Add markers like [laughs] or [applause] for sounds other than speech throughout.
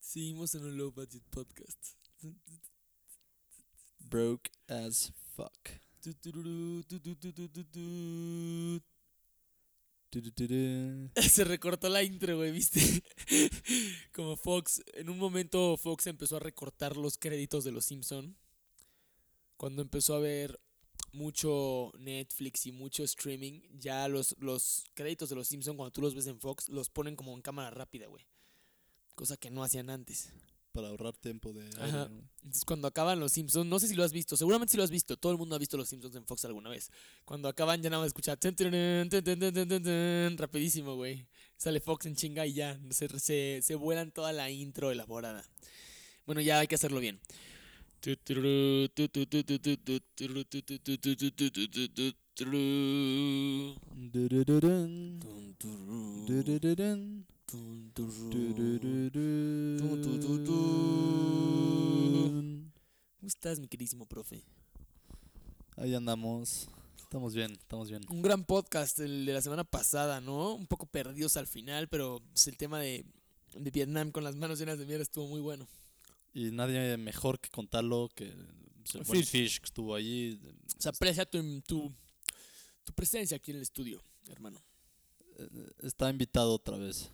Seguimos en un low budget podcast. Broke as fuck. Se recortó la intro, güey, ¿viste? [laughs] Como Fox, en un momento Fox empezó a recortar los créditos de Los Simpson. Cuando empezó a ver mucho Netflix y mucho streaming, ya los, los créditos de Los Simpson, cuando tú los ves en Fox, los ponen como en cámara rápida, güey. Cosa que no hacían antes. Para ahorrar tiempo de aire, Ajá. ¿no? Entonces, cuando acaban los Simpsons, no sé si lo has visto, seguramente sí lo has visto. Todo el mundo ha visto los Simpsons en Fox alguna vez. Cuando acaban, ya nada más escuchar rapidísimo, güey. Sale Fox en chinga y ya. Se, se, se vuelan toda la intro elaborada. Bueno, ya hay que hacerlo bien. ¿Cómo estás, mi queridísimo profe? Ahí andamos. Estamos bien, estamos bien. Un gran podcast el de la semana pasada, ¿no? Un poco perdidos al final, pero pues, el tema de, de Vietnam con las manos llenas de mierda estuvo muy bueno. Y nadie mejor que contarlo que el buen Fish. Fish que estuvo allí. Se aprecia tu, tu, tu presencia aquí en el estudio, hermano. Eh, Está invitado otra vez.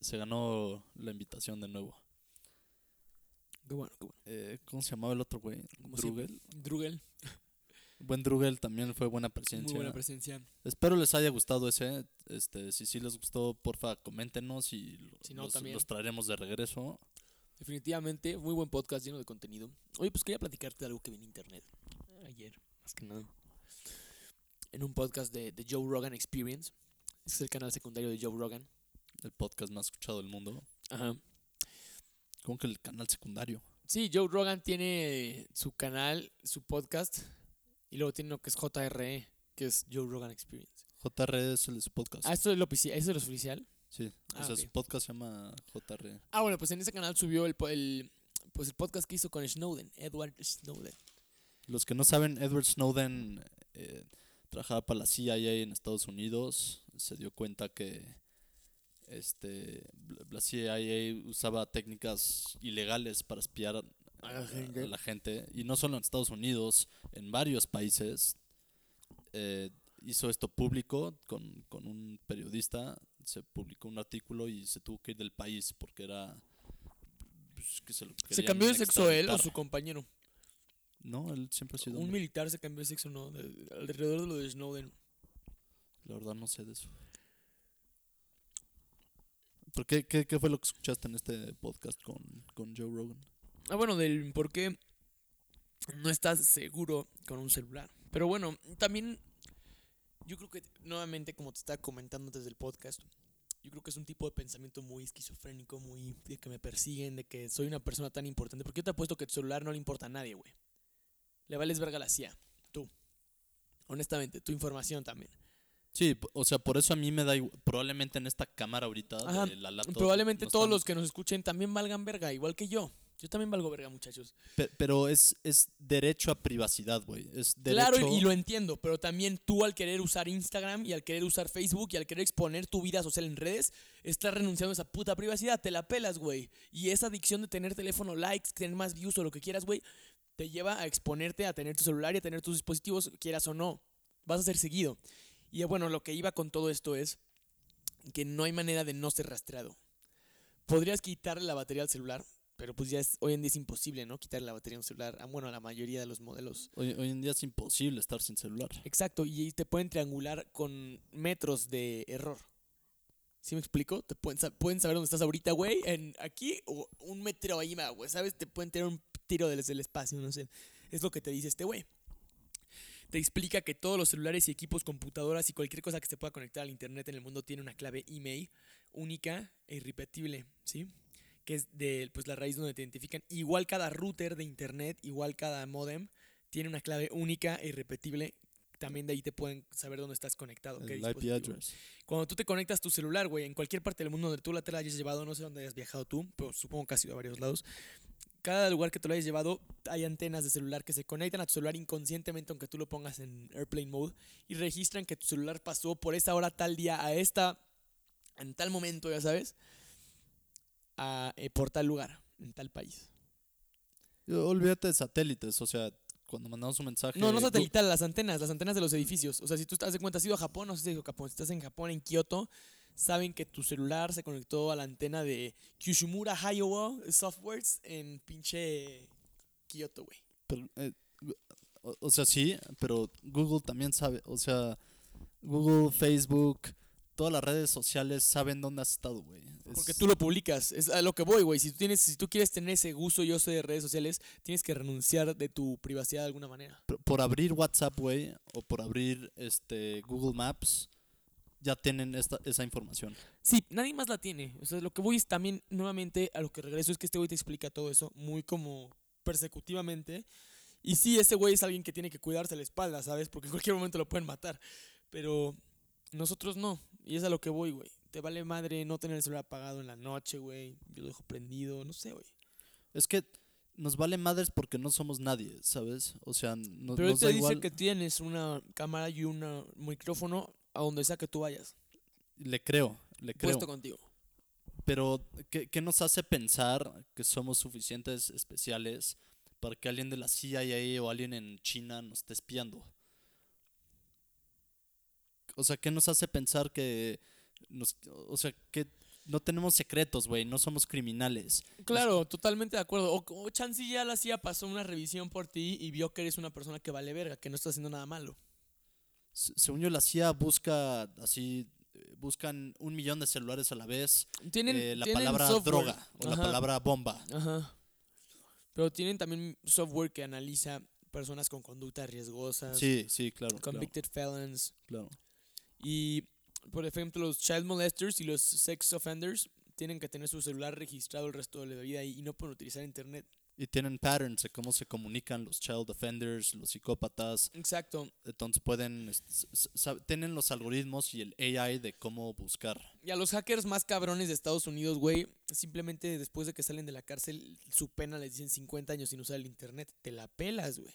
Se ganó la invitación de nuevo. Qué bueno, qué bueno. Eh, ¿Cómo se llamaba el otro güey? Drugel. Drugel, Buen Drugel también fue buena muy presencia. buena presencia. Espero les haya gustado ese. Este, si sí les gustó, porfa, coméntenos y Si los traeremos de regreso. Definitivamente, muy buen podcast lleno de contenido. Oye, pues quería platicarte de algo que vi en internet ayer, más que nada. En un podcast de, de Joe Rogan Experience. Este es el canal secundario de Joe Rogan. El podcast más escuchado del mundo. Ajá. Como que el canal secundario. Sí, Joe Rogan tiene su canal, su podcast, y luego tiene lo que es JRE, que es Joe Rogan Experience. JR es el de su podcast. Ah, esto es lo ofici- ¿eso es lo oficial. Sí. ah, o sea, ok. su podcast se llama JR. Ah, bueno, pues en ese canal subió el, el, pues el podcast que hizo con Snowden, Edward Snowden. Los que no saben, Edward Snowden eh, trabajaba para la CIA en Estados Unidos. Se dio cuenta que este, la CIA usaba técnicas ilegales para espiar a, A la a- gente. a la gente. Y no solo en Estados Unidos, en varios países. Eh, hizo esto público con, con un periodista. Se publicó un artículo y se tuvo que ir del país porque era... pues, que se, lo ¿Se cambió de sexo él o su compañero? No, él siempre ha sido Un hombre. militar se cambió de sexo, ¿no? De- alrededor de lo de Snowden. La verdad no sé de eso. ¿Por qué, qué, qué fue lo que escuchaste en este podcast con, con Joe Rogan? Ah, bueno, del por qué no estás seguro con un celular. Pero bueno, también yo creo que nuevamente, como te estaba comentando desde el podcast, yo creo que es un tipo de pensamiento muy esquizofrénico, muy de que me persiguen, de que soy una persona tan importante. Porque yo te apuesto que tu celular no le importa a nadie, güey. Le vales verga a la CIA, tú. Honestamente, tu información también. Sí, o sea, por eso a mí me da igual. Probablemente en esta cámara ahorita Ajá, de la laptop. Probablemente no todos están- los que nos escuchen también valgan verga, igual que yo. Yo también valgo verga, muchachos. pe- Pero es, es derecho a privacidad, güey. Es Claro, derecho. y, y lo entiendo, pero también tú al querer usar Instagram y al querer usar Facebook y al querer exponer tu vida social en redes, estás renunciando a esa puta privacidad, te la pelas, güey. Y esa adicción de tener teléfono, likes, tener más views o lo que quieras, güey, te lleva a exponerte a tener tu celular y a tener tus dispositivos, quieras o no. Vas a ser seguido. Y bueno, lo que iba con todo esto es que no hay manera de no ser rastreado. Podrías quitarle la batería al celular, pero pues ya es, hoy en día es imposible, ¿no? Quitarle la batería a un celular, bueno, la mayoría de los modelos. Hoy, hoy en día es imposible estar sin celular. Exacto, y te pueden triangular con metros de error. ¿Sí me explico? Te pueden, pueden saber dónde estás ahorita, güey, en aquí o un metro ahí más, güey, ¿sabes? Te pueden tirar un tiro desde el espacio, no sé. Es lo que te dice este güey. Te explica que todos los celulares y equipos, computadoras y cualquier cosa que se pueda conectar al internet en el mundo tiene una clave email única e irrepetible, ¿sí? Que es de pues, la raíz donde te identifican. Igual cada router de internet, igual cada modem, tiene una clave única e irrepetible. También de ahí te pueden saber dónde estás conectado. qué El IP dispositivo. address. Cuando tú te conectas tu celular, güey, en cualquier parte del mundo donde tú la te la hayas llevado, no sé dónde hayas viajado tú, pero supongo que has ido a varios lados. cada lugar que te lo hayas llevado hay antenas de celular que se conectan a tu celular inconscientemente aunque tú lo pongas en airplane mode y registran que tu celular pasó por esa hora tal día a esta en tal momento, ya sabes, a, eh, por tal lugar, en tal país. Olvídate de satélites, o sea, cuando mandamos un mensaje. No, no satelital, las antenas, las antenas de los edificios. O sea, si tú estás de cuenta, has ido a Japón, no sé si has ido a Japón, si estás en Japón, en Kioto, saben que tu celular se conectó a la antena de Kyushimura Hayowo Softwares en pinche Kioto, güey. pero, eh, o, o sea, sí, pero Google también sabe, o sea, Google, Facebook, todas las redes sociales saben dónde has estado, güey. Porque tú lo publicas, es a lo que voy, güey. Si tú tienes, si tú quieres tener ese gusto y uso de redes sociales, tienes que renunciar de tu privacidad de alguna manera. por, por abrir WhatsApp, güey, o por abrir este Google Maps, ya tienen esta, esa información. Sí, nadie más la tiene. O sea, lo que voy es también, nuevamente, a lo que regreso es que este güey te explica todo eso muy como persecutivamente. Y sí, ese güey es alguien que tiene que cuidarse la espalda, ¿sabes? Porque en cualquier momento lo pueden matar. Pero nosotros no. Y es a lo que voy, güey. Te vale madre no tener el celular apagado en la noche, güey. Yo lo dejo prendido, no sé, güey. Es que nos vale madres porque no somos nadie, ¿sabes? O sea, no- Pero él nos te da dice igual. que tienes una cámara y un micrófono a donde sea que tú vayas. Le creo, le creo. Puesto contigo. Pero, ¿qué, qué nos hace pensar que somos suficientes especiales para que alguien de la CIA o alguien en China nos esté espiando? O sea, ¿qué nos hace pensar que nos, o sea, que no tenemos secretos, güey, no somos criminales? Claro, totalmente de acuerdo. O, o chance ya la CIA pasó una revisión por ti y vio que eres una persona que vale verga, que no está haciendo nada malo. Se- Según yo, la CIA busca así, buscan un millón de celulares a la vez, Tienen, eh, la tienen palabra software. droga o la palabra bomba. Ajá. Pero tienen también software que analiza personas con conductas riesgosas, Sí, sí, claro, claro, convicted felons. claro. Y, por ejemplo, los child molesters y los sex offenders tienen que tener su celular registrado el resto de la vida y, y no pueden utilizar internet. Y tienen patterns de cómo se comunican los child offenders, los psicópatas. Exacto. Entonces pueden, est- s- s- sab- tienen los algoritmos y el AI de cómo buscar. Y a los hackers más cabrones de Estados Unidos, güey, simplemente después de que salen de la cárcel, su pena les dicen 50 años sin usar el internet. Te la pelas, güey.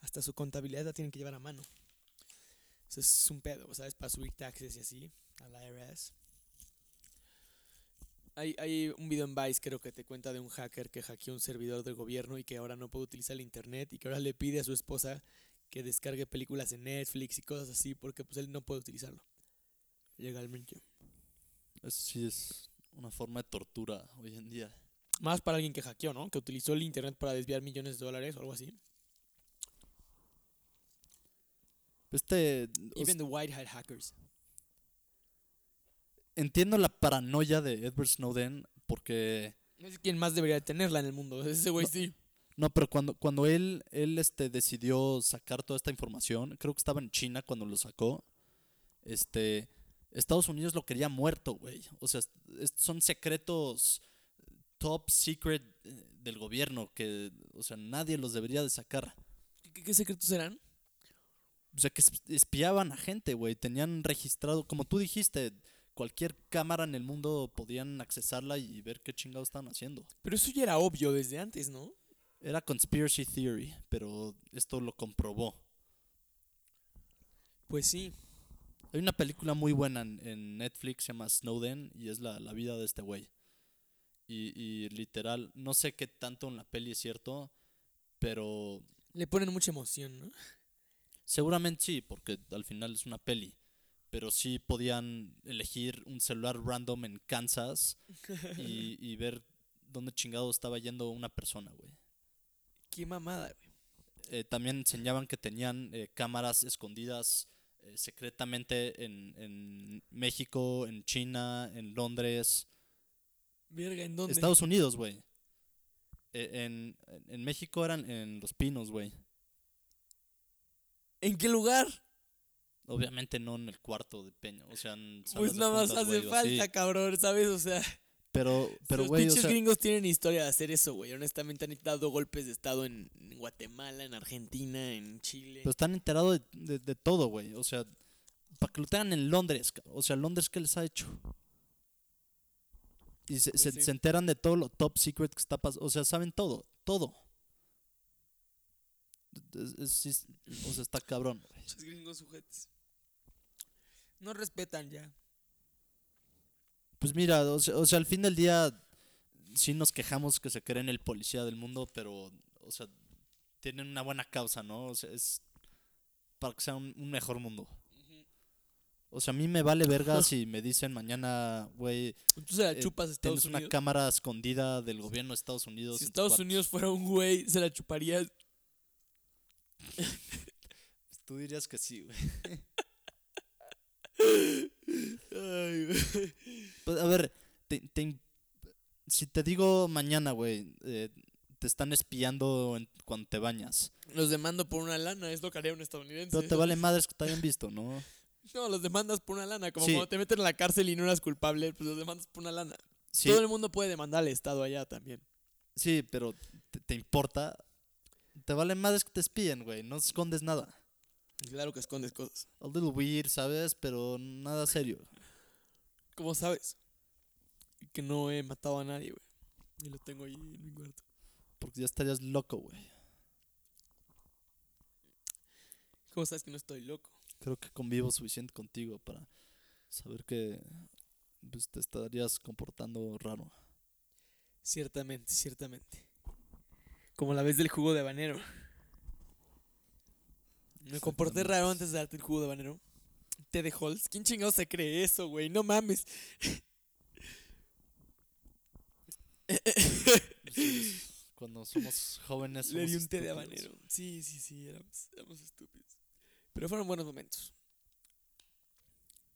Hasta su contabilidad la tienen que llevar a mano. Es un pedo, ¿sabes? Para subir taxes y así al IRS. Hay, hay un video en Vice, creo que te cuenta de un hacker que hackeó un servidor del gobierno y que ahora no puede utilizar el internet y que ahora le pide a su esposa que descargue películas en Netflix y cosas así porque pues él no puede utilizarlo legalmente. Eso sí es una forma de tortura hoy en día. Más para alguien que hackeó, ¿no? Que utilizó el internet para desviar millones de dólares o algo así. Este, Even the white hat hackers. entiendo la paranoia de Edward Snowden porque Es quien más debería tenerla en el mundo. [laughs] Ese güey No. sí. no, pero cuando cuando él él este decidió sacar toda esta información, creo que estaba en China cuando lo sacó. Este Estados Unidos lo quería muerto, güey. O sea, son secretos top secret eh, del gobierno que, o sea, nadie los debería de sacar. ¿Qué, qué secretos eran? O sea, que es- espiaban a gente, güey. Tenían registrado, como tú dijiste, cualquier cámara en el mundo podían accesarla y ver qué chingados estaban haciendo. Pero eso ya era obvio desde antes, ¿no? Era conspiracy theory, pero esto lo comprobó. Pues sí. Hay una película muy buena en, en Netflix, se llama Snowden, y es la, la vida de este güey. Y, y literal, no sé qué tanto en la peli es cierto, pero Le ponen mucha emoción, ¿no? Seguramente sí, porque al final es una peli. Pero sí podían elegir un celular random en Kansas y, [laughs] y ver dónde chingado estaba yendo una persona, güey. Qué mamada, güey. Eh, también enseñaban que tenían eh, cámaras escondidas eh, secretamente en, en México, en China, en Londres, Verga, ¿en dónde? Estados Unidos, güey. En, en México eran en Los Pinos, güey. ¿En qué lugar? Obviamente no en el cuarto de Peña, o sea, en Pues nada más hace falta, cabrón, ¿sabes? O sea, Pero, pero los güey, o sea, gringos tienen historia de hacer eso, güey. Honestamente han dado golpes de estado en, Guatemala, en Argentina, en Chile. pero están enterados de, de- de todo, güey. O sea, para que lo tengan en Londres, o sea, Londres, ¿qué les ha hecho? Y se, Pues se- sí. se enteran de todo lo top secret que está pasando. O sea, saben todo, todo. Es- es- sí es- o sea, está cabrón. Pinches gringos sujetos. No respetan ya. Pues mira, o sea, o sea, al fin del día sí nos quejamos que se creen el policía del mundo, pero, o sea, tienen una buena causa, ¿no? O sea, es para que sea un, un mejor mundo. O sea, a mí me vale verga [laughs] si me dicen mañana, güey, Tú se la Eh, chupas a Estados tienes una Unidos. cámara escondida del gobierno de Estados Unidos. Si Estados. Unidos fuera un güey, se la chuparías. [laughs] Tú dirías que sí, güey. Ay, güey. Pues, a ver, te- te si te digo mañana, güey, eh, te están espiando en- cuando te bañas. Los demando por una lana, es lo que haría un estadounidense. Pero te vale madres que te hayan visto, ¿no? No, los demandas por una lana. Como Sí. cuando te meten en la cárcel y no eras culpable, pues los demandas por una lana. Sí, Todo el mundo puede demandar al Estado allá también. sí pero te, te importa. Te vale madres que te espíen, güey. No escondes nada. Claro que escondes cosas. A little weird, ¿sabes? Pero nada serio. ¿Cómo sabes? Que no he matado a nadie, güey. Y lo tengo ahí en mi cuarto. Porque ya estarías loco, güey. ¿Cómo sabes que no estoy loco? Creo que convivo suficiente contigo para saber que pues, te estarías comportando raro. Ciertamente, ciertamente. Como la vez del jugo de habanero. Me comporté raro antes de darte el jugo de habanero. Té de Halls. ¿Quién chingado se cree eso, güey? No mames. Sí, cuando somos jóvenes. Le di somos un té de habanero. Sí, sí, sí, éramos, éramos estúpidos. Pero fueron buenos momentos.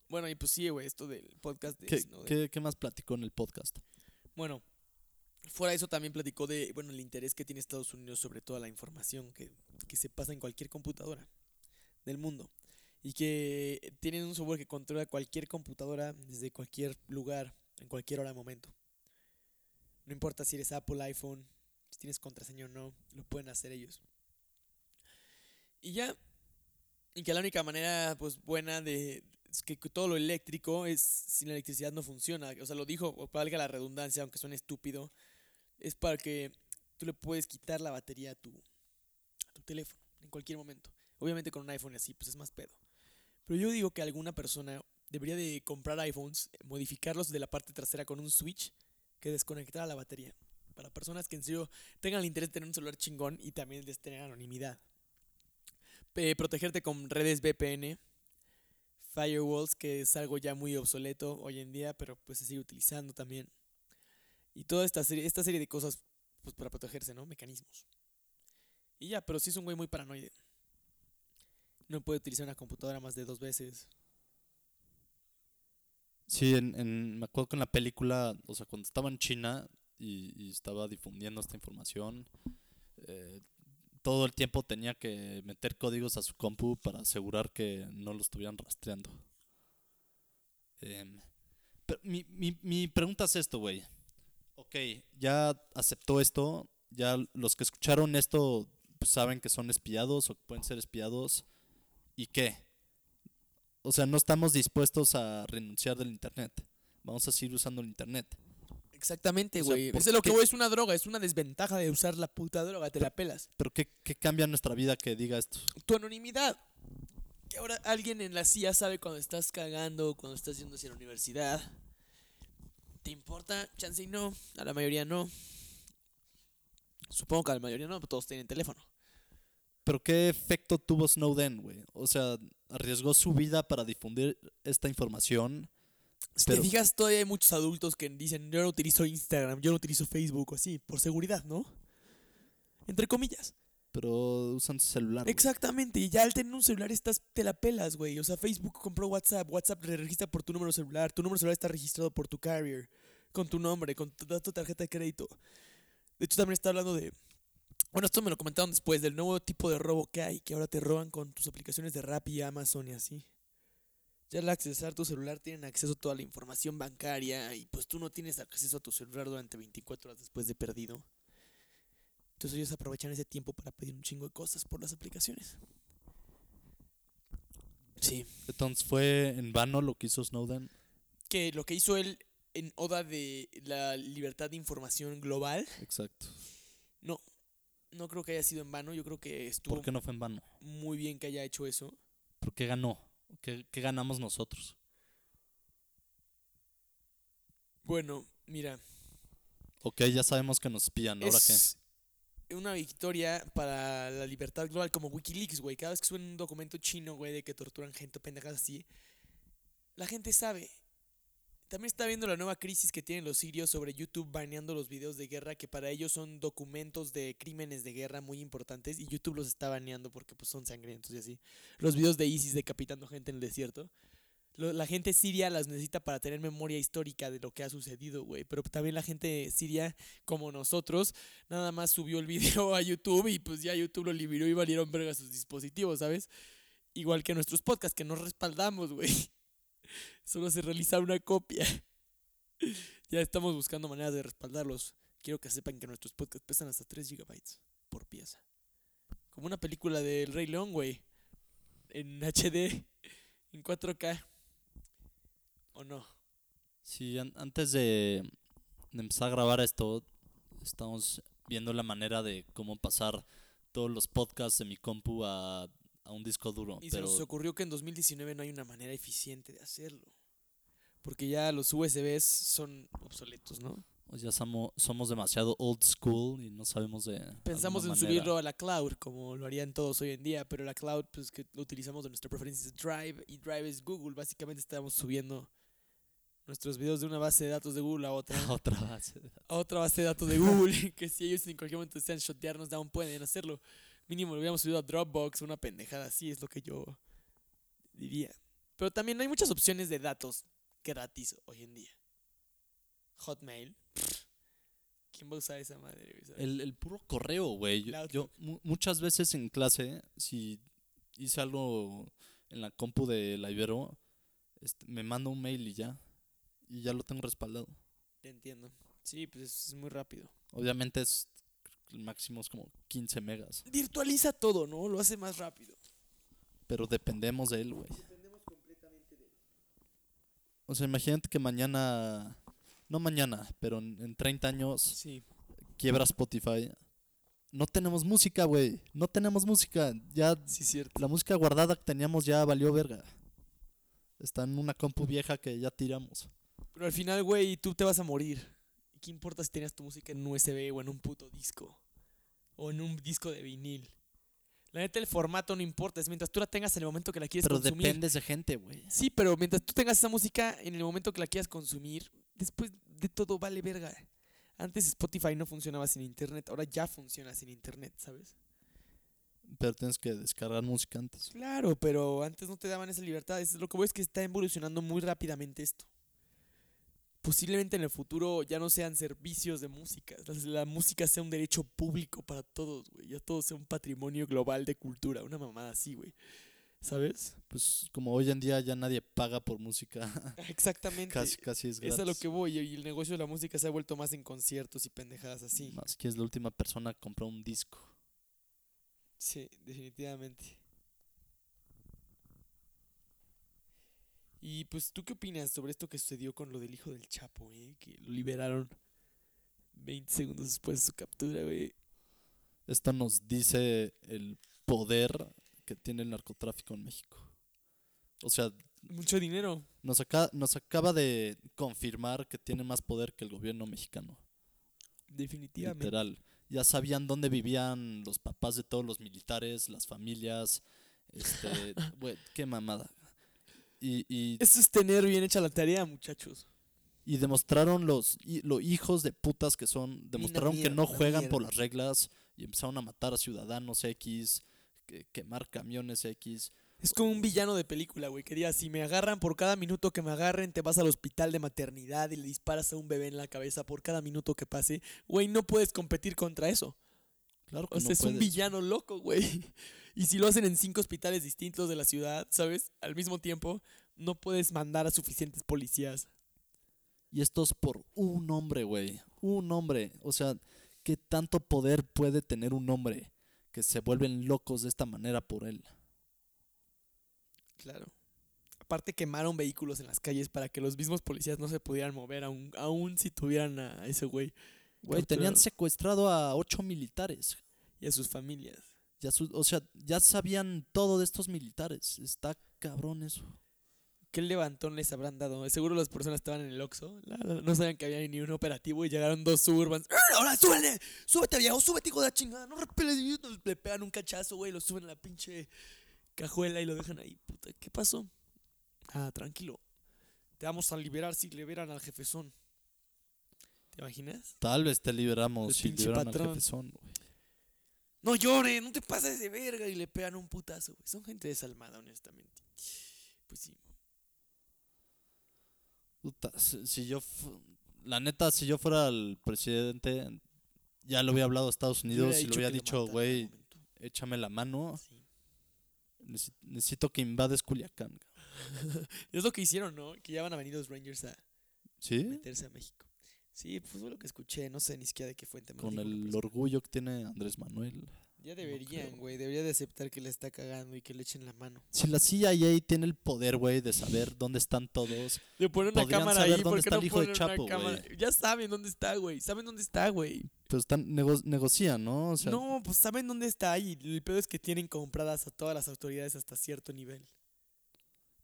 Bueno, y pues sí, güey, esto del podcast de ¿Qué, qué, qué más platicó en el podcast? Bueno, fuera de eso también platicó de, bueno, el interés que tiene Estados Unidos sobre toda la información que, que se pasa en cualquier computadora del mundo. Y que tienen un software que controla cualquier computadora desde cualquier lugar, en cualquier hora, momento. No importa si eres Apple, iPhone, si tienes contraseña o no, lo pueden hacer ellos. Y ya, y que la única manera, pues, buena de es que todo lo eléctrico es sin electricidad no funciona. O sea, lo dijo, valga la redundancia, aunque suene estúpido, es para que tú le puedes quitar la batería a tu, teléfono en cualquier momento. Obviamente con un iPhone así, pues es más pedo. Pero yo digo que alguna persona debería de comprar iPhones, modificarlos de la parte trasera con un switch que desconectara la batería. Para personas que en serio tengan el interés de tener un celular chingón y también de tener anonimidad. Protegerte con redes VPN, firewalls, que es algo ya muy obsoleto hoy en día, pero pues se sigue utilizando también. Y toda esta serie, esta serie de cosas pues para protegerse, ¿no? Mecanismos. Y ya, pero sí es un güey muy paranoide. No puede utilizar una computadora más de dos veces. Sí, en, me acuerdo que en la película, o sea, cuando estaba en China y, estaba difundiendo esta información, eh, todo el tiempo tenía que meter códigos a su compu para asegurar que no lo estuvieran rastreando. Em, mi, mi, mi pregunta es esto, güey. Ok, ya aceptó esto, ya los que escucharon esto pues, saben que son espiados o que pueden ser espiados. ¿Y qué? O sea, no estamos dispuestos a renunciar del internet. Vamos a seguir usando el internet. Exactamente, O sea, güey. ¿por Eso es lo que voy, es una droga, es una desventaja de usar la puta droga, te la pelas. Pero ¿qué, qué cambia en nuestra vida que diga esto? Tu anonimidad. Que ahora alguien en la CIA sabe cuando estás cagando, cuando estás yendo hacia la universidad. ¿Te importa? Chance y no. A la mayoría no. Supongo que a la mayoría no, pero todos tienen teléfono. Pero ¿qué efecto tuvo Snowden, güey? O sea, arriesgó su vida para difundir esta información. Si Pero- te fijas, todavía hay muchos adultos que dicen, yo no utilizo Instagram, yo no utilizo Facebook o así, por seguridad, ¿no? Entre comillas. Pero usan su celular. Exactamente, y ya al tener un celular estás, te la pelas, güey. O sea, Facebook compró WhatsApp, WhatsApp re- registra por tu número celular, tu número celular está registrado por tu carrier, con tu nombre, con tu, tu tarjeta de crédito. De hecho, también está hablando de... Bueno, esto me lo comentaron después, del nuevo tipo de robo que hay, que ahora te roban con tus aplicaciones de Rappi, Amazon y así. Ya al accesar tu celular tienen acceso a toda la información bancaria y pues tú no tienes acceso a tu celular durante 24 horas después de perdido. Entonces ellos aprovechan ese tiempo para pedir un chingo de cosas por las aplicaciones. Sí. Entonces fue en vano lo que hizo Snowden. Que lo que hizo él en oda de la libertad de información global. Exacto. No, no creo que haya sido en vano. Yo creo que estuvo ¿Por qué no fue en vano? muy bien que haya hecho eso. ¿Por qué ganó? ¿Qué, qué ganamos nosotros? Bueno, mira, Ok, ya sabemos que nos espían. ¿Ahora qué? es una victoria para la libertad global como Wikileaks, güey. Cada vez que suben un documento chino, güey, de que torturan gente pendejas así, la gente sabe. También está viendo la nueva crisis que tienen los sirios sobre YouTube baneando los videos de guerra que para ellos son documentos de crímenes de guerra muy importantes y YouTube los está baneando porque pues son sangrientos y así. Los videos de ISIS decapitando gente en el desierto. La gente siria las necesita para tener memoria histórica de lo que ha sucedido, güey. Pero también la gente siria, como nosotros, nada más subió el [laughs] video a YouTube y pues ya YouTube lo liberó y valieron verga sus dispositivos, ¿sabes? Igual que nuestros podcasts que no respaldamos, güey. [laughs] Solo se realiza una copia. [laughs] Ya estamos buscando maneras de respaldarlos. Quiero que sepan que nuestros podcasts pesan hasta 3 gigabytes por pieza. Como una película del Rey León, güey. En HD, en 4K. ¿O no? Sí, an- antes de, de empezar a grabar esto, estamos viendo la manera de cómo pasar todos los podcasts de mi compu a, a un disco duro. Y se pero nos ocurrió que en 2019 no hay una manera eficiente de hacerlo. Porque ya los USBs son obsoletos, ¿no? pues, ya somos, somos demasiado old school y no sabemos de. Pensamos en subirlo a la cloud, como lo harían todos hoy en día, pero la cloud, pues que lo utilizamos de nuestra preferencia es Drive, y Drive es Google. Básicamente estamos subiendo nuestros videos de una base de datos de Google a otra, a [laughs] otra base. de datos. a otra base de datos de Google, [laughs] que si ellos en cualquier momento desean shotearnos, aún pueden hacerlo. Mínimo lo hubiéramos subido a Dropbox, una pendejada así, es lo que yo diría. Pero también hay muchas opciones de datos gratis hoy en día. Hotmail. [laughs] ¿Quién va a usar esa madre? El, el puro correo, güey. Yo, muchas veces en clase, si hice algo en la compu de la Ibero, este, me manda un mail y ya. Y ya lo tengo respaldado. Te entiendo. Sí, pues es muy rápido. Obviamente es el máximo es como 15 megas. Virtualiza todo, ¿no? Lo hace más rápido. Pero dependemos de él, güey. O sea, imagínate que mañana, no mañana, pero en, en 30 años Sí. quiebra Spotify. No tenemos música, güey. No tenemos música. Ya Sí, cierto. la música guardada que teníamos ya valió verga. Está en una compu vieja que ya tiramos. Pero al final, güey, tú te vas a morir. ¿Y ¿Qué importa si tenías tu música en un USB o en un puto disco? O en un disco de vinil. La neta, el formato no importa. Es mientras tú la tengas en el momento que la quieres Pero consumir. dependes de gente, güey. Sí, pero mientras tú tengas esa música en el momento que la quieras consumir, después de todo vale verga. Antes Spotify no funcionaba sin internet, ahora ya funciona sin internet, ¿sabes? Pero tienes que descargar música antes. Claro, pero antes no te daban esa libertad. Es lo que voy es que está evolucionando muy rápidamente esto. Posiblemente en el futuro ya no sean servicios de música. La, música sea un derecho público para todos, güey. Ya todo sea un patrimonio global de cultura. Una mamada así, güey. ¿Sabes? Pues como hoy en día ya nadie paga por música, [laughs] Exactamente. casi, casi es es gratis. a lo que voy. Y el negocio de la música se ha vuelto más en conciertos y pendejadas así. Más que es la última persona que compró un disco. Sí, definitivamente. Y pues, ¿tú qué opinas sobre esto que sucedió con lo del hijo del Chapo, eh? Que lo liberaron 20 segundos después de su captura, güey. Esto nos dice el poder que tiene el narcotráfico en México. O sea, Mucho dinero. nos, aca- nos acaba de confirmar que tiene más poder que el gobierno mexicano. Definitivamente. Literal. Ya sabían dónde vivían los papás de todos los militares, las familias. Este, [laughs] güey, qué mamada. Y, y, Eso es tener bien hecha la tarea, muchachos. y demostraron los, los hijos de putas que son, demostraron que no juegan por las reglas y empezaron a matar a ciudadanos X, que, quemar camiones X. Es como un villano de película, güey. Que diga, si me agarran por cada minuto que me agarren, te vas al hospital de maternidad y le disparas a un bebé en la cabeza por cada minuto que pase. Güey, no puedes competir contra eso. Claro que O sea, no es un villano loco, güey. [laughs] Y si lo hacen en cinco hospitales distintos de la ciudad, ¿sabes? Al mismo tiempo, no puedes mandar a suficientes policías. Y esto es por un hombre, güey. Un hombre. O sea, ¿qué tanto poder puede tener un hombre que se vuelven locos de esta manera por él? Claro. Aparte quemaron vehículos en las calles para que los mismos policías no se pudieran mover aún, aún si tuvieran a ese güey Güey, tenían secuestrado a ocho militares. Y a sus familias. Ya su- o sea, ya sabían todo de estos militares. Está cabrón eso. ¿Qué levantón les habrán dado? Seguro las personas estaban en el Oxxo. No sabían que había ni un operativo y llegaron dos suburbans. ¡Ah, ¡Ahora súbele! ¡Súbete, viejo! ¡Súbete, hijo de la chingada! ¡No repeles! Le pegan un cachazo, güey. Lo suben a la pinche cajuela y lo dejan ahí. Puta, ¿qué pasó? Ah, tranquilo. Te vamos a liberar si liberan al jefezón. ¿Te imaginas? Tal vez te liberamos El si liberan patrón. al jefezón, güey. No llores, no te pases de verga. Y le pegan un putazo, güey. Son gente desalmada, honestamente. Pues sí. Puta, si, si yo... La neta, si yo fuera el presidente, ya lo hubiera hablado a Estados Unidos y le dicho hubiera que lo dicho, mataran al güey, échame la mano. Sí. Necesito que invades Culiacán. [laughs] Es lo que hicieron, ¿no? Que ya van a venir los Rangers a ¿Sí? meterse a México. Sí, pues fue lo que escuché, no sé ni siquiera de qué fuente. Con el persona. orgullo que tiene Andrés Manuel. Ya deberían, güey, debería de aceptar que le está cagando y que le echen la mano. Si la CIA tiene el poder, güey, de saber dónde están todos. Le ponen una Podrían cámara saber ahí, dónde ¿por qué está no el hijo de Chapo, cámara? güey. Ya saben dónde está, güey, saben dónde está, güey. Pues están nego- negocian, ¿no? O sea, no, pues saben dónde está y el pedo es que tienen compradas a todas las autoridades hasta cierto nivel.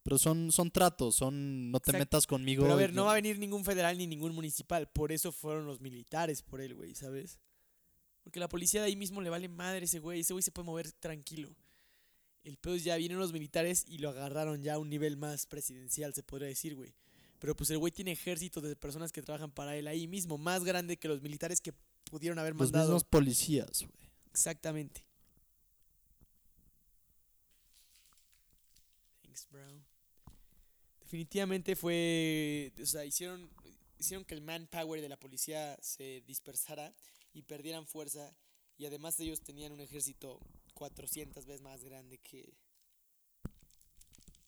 Pero son, son tratos, son no te Exacto. metas conmigo. Pero a ver, no va a venir ningún federal ni ningún municipal. Por eso fueron los militares por él, güey, ¿sabes? Porque la policía de ahí mismo le vale madre ese güey. Ese güey se puede mover tranquilo. El pedo es ya vienen los militares y lo agarraron ya a un nivel más presidencial, se podría decir, güey. Pero pues el güey tiene ejército de personas que trabajan para él ahí mismo, más grande que los militares que pudieron haber Los mandado. mismos policías, güey. Exactamente. Thanks, bro. Definitivamente fue. O sea, hicieron, hicieron que el manpower de la policía se dispersara y perdieran fuerza. Y además ellos tenían un ejército 400 veces más grande que,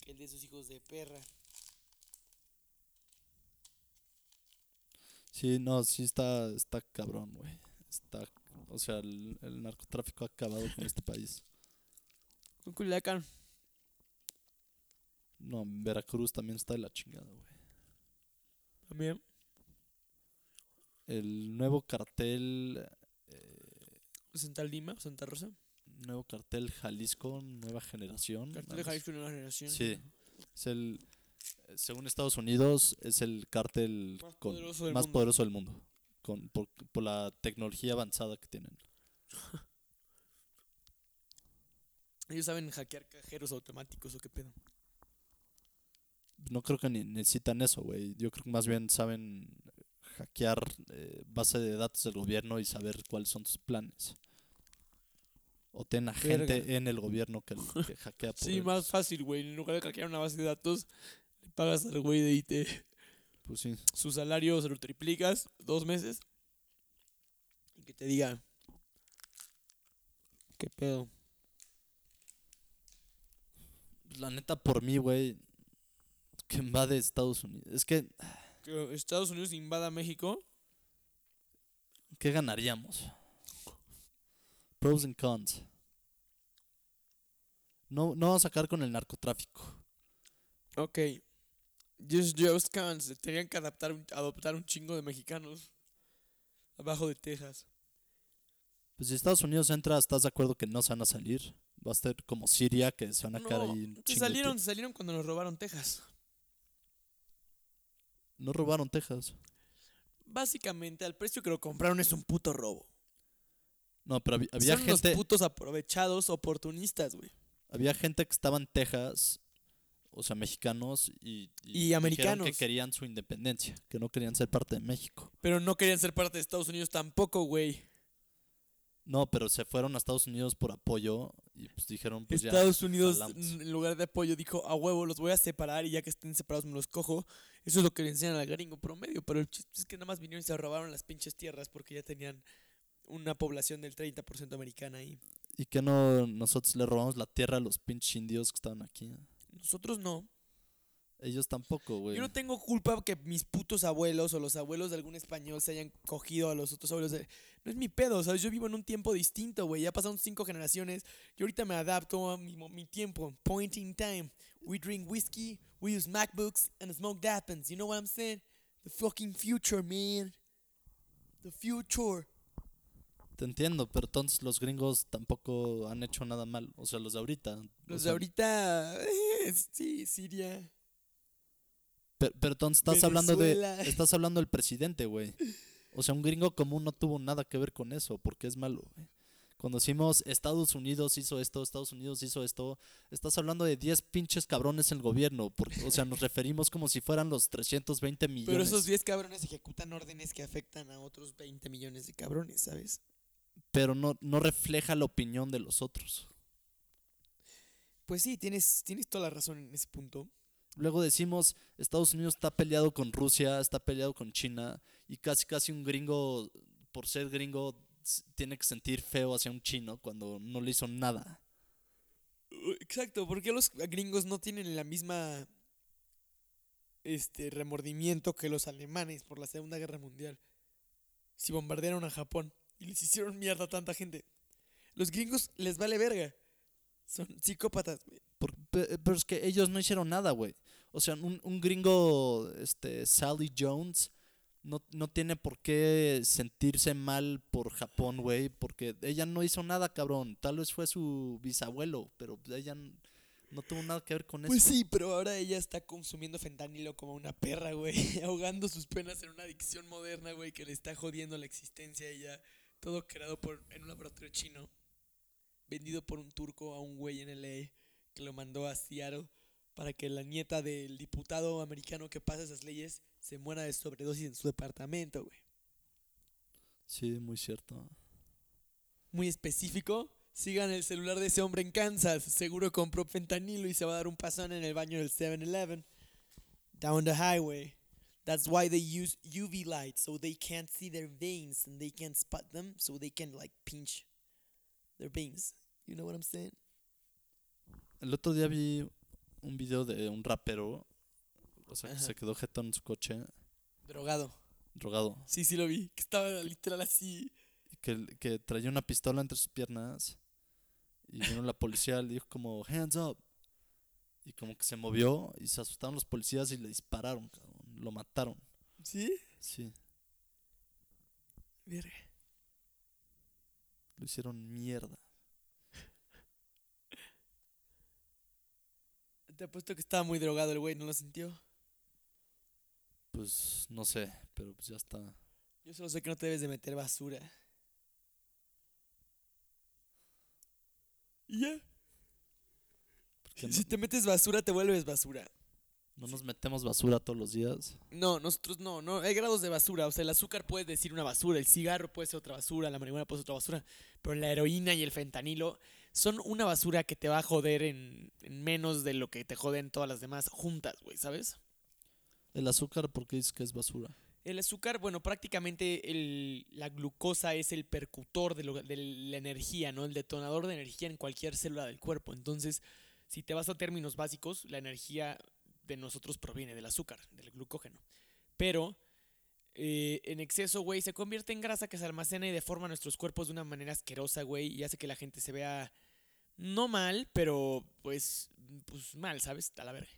que el de sus hijos de perra. Sí, no, sí está, está cabrón, güey. Está, o sea, el, el narcotráfico ha acabado con este país. Con Culiacán. No, Veracruz también está de la chingada, güey. También. El nuevo cartel, Santa Lima, Santa Rosa. nuevo cartel Jalisco, nueva generación. Cartel de. Jalisco Nueva Generación. Sí, es el, eh, según Estados Unidos, es el cártel Más con- poderoso del más mundo. poderoso del mundo, con, por, por la tecnología avanzada que tienen. [laughs] Ellos saben hackear cajeros automáticos o qué pedo. No creo que ni necesitan eso, güey. Yo creo que más bien saben hackear eh, base de datos del gobierno y saber cuáles son sus planes. O tienen a gente en el gobierno que, que hackea por [laughs] Sí, ellos. más fácil, güey. En lugar de hackear una base de datos, le pagas al güey de IT Pues sí. su salario, se lo triplicas dos meses. Y que te diga. ¿Qué pedo? La neta, por mí, güey, que invade Estados Unidos. Es que, Que Estados Unidos invada México. ¿qué ganaríamos? Pros and cons. No, no vamos a sacar con el narcotráfico. Ok. Just Just Cans. Tenían que adaptar adoptar un chingo de mexicanos. Abajo de Texas. Pues si Estados Unidos entra, ¿estás de acuerdo que no se van a salir? Va a ser como Siria, que se van a quedar No, ahí un se salieron, se salieron cuando nos robaron Texas. No robaron Texas. Básicamente, al precio que lo compraron es un puto robo. No, pero había, había Son gente, putos aprovechados oportunistas, güey. había gente que estaba en Texas, o sea, mexicanos y, Y americanos. que querían su independencia, que no querían ser parte de México. Pero no querían ser parte de Estados Unidos tampoco, güey. No, pero se fueron a Estados Unidos por apoyo y pues dijeron, pues ya. Estados Unidos, en lugar de apoyo, dijo, a huevo, los voy a separar y ya que estén separados me los cojo. Eso es lo que le enseñan al gringo promedio. Pero el chiste es que nada más vinieron y se robaron las pinches tierras porque ya tenían una población del 30% americana ahí. Y que no nosotros le robamos la tierra a los pinches indios que estaban aquí. Nosotros no. Ellos tampoco, güey. Yo no tengo culpa que mis putos abuelos o los abuelos de algún español se hayan cogido a los otros abuelos de no es mi pedo, ¿sabes? Yo vivo en un tiempo distinto, güey. Ya pasaron cinco generaciones. Yo ahorita me adapto a mi, mi tiempo. Point in time. We drink whiskey, we use MacBooks, and smoke Dappens. You know what I'm saying? The fucking future, man. The future. Te entiendo, pero entonces los gringos tampoco han hecho nada mal. O sea, los de ahorita. o Los de ahorita. [laughs] sí, Siria. Pero, pero entonces estás hablando de. [laughs] Estás hablando del presidente, güey. O sea, un gringo común no tuvo nada que ver con eso, porque es malo, güey. Cuando decimos Estados Unidos hizo esto, Estados Unidos hizo esto, estás hablando de 10 pinches cabrones en el gobierno. Porque, o sea, nos referimos como si fueran los 320 millones. Pero esos 10 cabrones ejecutan órdenes que afectan a otros 20 millones de cabrones, ¿sabes? pero no, no refleja la opinión de los otros. Pues sí, tienes, tienes toda la razón en ese punto. Luego decimos, Estados Unidos está peleado con Rusia, está peleado con China, y casi casi un gringo, por ser gringo, tiene que sentir feo hacia un chino cuando no le hizo nada. Uh, Exacto, porque los gringos no tienen la misma este remordimiento que los alemanes por la Segunda Guerra Mundial. Si bombardearon a Japón y les hicieron mierda a tanta gente. Los gringos les vale verga. Son psicópatas, güey. Pero es que ellos no hicieron nada, güey. O sea, un, un gringo, este, Sally Jones, no, no tiene por qué sentirse mal por Japón, güey, porque ella no hizo nada, cabrón. Tal vez fue su bisabuelo, pero ella no tuvo nada que ver con Pues eso. sí, pero ahora ella está consumiendo fentanilo como una perra, güey. [laughs] Ahogando sus penas en una adicción moderna, güey, que le está jodiendo la existencia a ella. Todo creado por, en un laboratorio chino. Vendido por un turco a un güey en LA que lo mandó a Seattle para que la nieta del diputado americano que pasa esas leyes se muera de sobredosis en su departamento, güey. Sí, muy cierto. Muy específico. Sigan el celular de ese hombre en Kansas. Seguro compró fentanilo y se va a dar un pasón en el baño del 7-Eleven. Down the highway. That's why they use UV light so they can't see their veins and they can't spot them so they can like pinch their veins. You know what I'm saying? El otro día vi un video de un rapero, o sea, que Ajá. se quedó jetón en su coche, Drogado. drogado, Sí, sí lo vi. Que estaba literal así. que, que traía una pistola entre sus piernas, y vino la policía, le dijo como, hands up, y como que se movió, y se asustaron los policías y le dispararon, cabrón, lo mataron, ¿Sí? sí, Verga. lo hicieron mierda. Te apuesto que estaba muy drogado el güey, ¿no lo sintió? Pues no sé, pero pues ya está. Yo solo sé que no te debes de meter basura. Y ya. ¿Por qué Si no, te metes basura, te vuelves basura. no nos metemos basura todos los días? No, nosotros no, no, hay grados de basura. O sea, el azúcar puede decir una basura, el cigarro puede ser otra basura, la marihuana puede ser otra basura. Pero la heroína y el fentanilo son una basura que te va a joder en, en menos de lo que te joden todas las demás juntas, güey, ¿sabes? El azúcar, ¿por qué dices que es basura? El azúcar, bueno, prácticamente el- la glucosa es el percutor de, lo- de la energía, ¿no? El detonador de energía en cualquier célula del cuerpo. Entonces, si te vas a términos básicos, la energía de nosotros proviene del azúcar, del glucógeno. Pero eh, en exceso, güey, se convierte en grasa que se almacena y deforma nuestros cuerpos de una manera asquerosa, güey, y hace que la gente se vea no mal, pero pues, pues mal, ¿sabes? A la verga,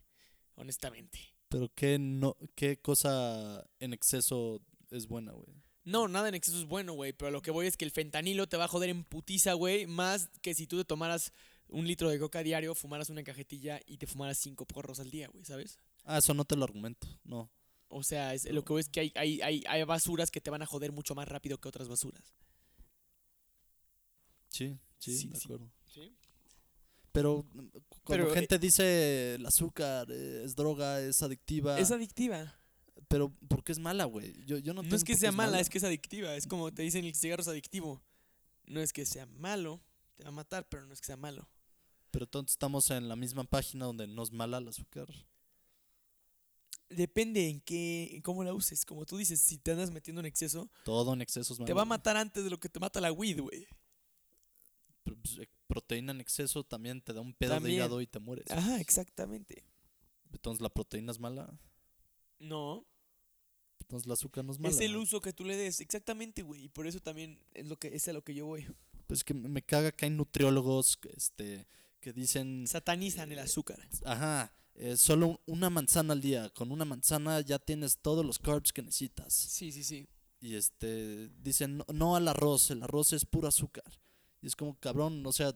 honestamente. Pero qué, no, qué cosa en exceso es buena, güey. No, nada en exceso es bueno, güey. Pero lo que voy es que el fentanilo te va a joder en putiza, güey. Más que si tú te tomaras un litro de coca diario, fumaras una cajetilla y te fumaras cinco porros al día, güey, ¿sabes? Ah, eso no te lo argumento, no. O sea, es, lo que voy es que hay, hay, hay, hay basuras que te van a joder mucho más rápido que otras basuras. Sí, sí, Sí, de sí. acuerdo. ¿Sí? Pero mm, cu- cuando Pero, eh, gente dice el azúcar eh, es droga, es adictiva, Es adictiva. pero ¿por qué es mala, güey? Yo, yo no, No, es que sea mala, es que es adictiva. Es como te dicen el cigarro es adictivo. No es que sea malo, te va a matar, pero no es que sea malo. Pero entonces estamos en la misma página donde no es mala el azúcar. Depende en qué, en cómo la uses. Como tú dices, si te andas metiendo en exceso, Todo en exceso es malo. te va a matar antes de lo que te mata la weed, güey. Pues, eh, proteína en exceso también te da un pedo de hígado y te mueres. Ajá, exactamente. Entonces la proteína es mala. No, Entonces el azúcar no es mala. Es el uso que tú le des, exactamente, güey. Y por eso también es lo que es a lo que yo voy. Pues que me caga que hay nutriólogos este, que dicen, Satanizan el azúcar. ajá, eh, solo un- una manzana al día. Con una manzana ya tienes todos los carbs que necesitas. Sí, sí, sí. Y este, dicen, no, no al arroz, el arroz es puro azúcar. Y es como, cabrón, o sea,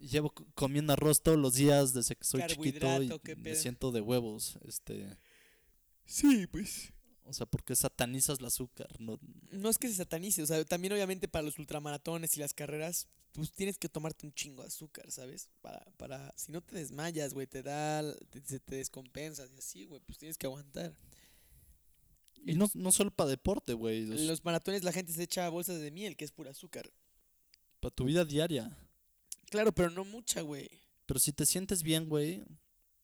llevo co- comiendo arroz todos los días desde que soy chiquito y me siento de huevos. Este, Sí, pues. O sea, ¿por qué satanizas el azúcar? No, No es que se satanice, o sea, también obviamente para los ultramaratones y las carreras, pues tienes que tomarte un chingo de azúcar, ¿sabes? Para, para, si no te desmayas, güey, te da, te, te descompensas y así, güey, pues tienes que aguantar. y no, no solo para deporte, güey, En los maratones la gente se echa bolsas de miel, que es pura azúcar. para tu vida diaria. Claro, pero no mucha, güey. Pero si te sientes bien, güey,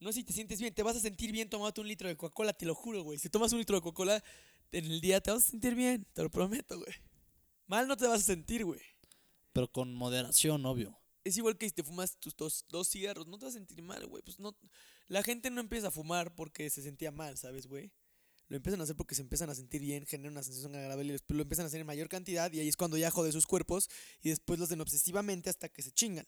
No si te sientes bien, te vas a sentir bien tomándote un litro de Coca-Cola, te lo juro, güey. Si tomas un litro de Coca-Cola en el día, te vas a sentir bien, te lo prometo, güey. Mal no te vas a sentir, güey. pero con moderación, obvio. Es igual que si te fumas tus dos, dos cigarros, no te vas a sentir mal, güey. Pues no, la gente no empieza a fumar porque se sentía mal, ¿sabes, güey? Lo empiezan a hacer porque se empiezan a sentir bien, generan una sensación agradable y después lo empiezan a hacer en mayor cantidad y ahí es cuando ya jode sus cuerpos y después lo hacen obsesivamente hasta que se chingan.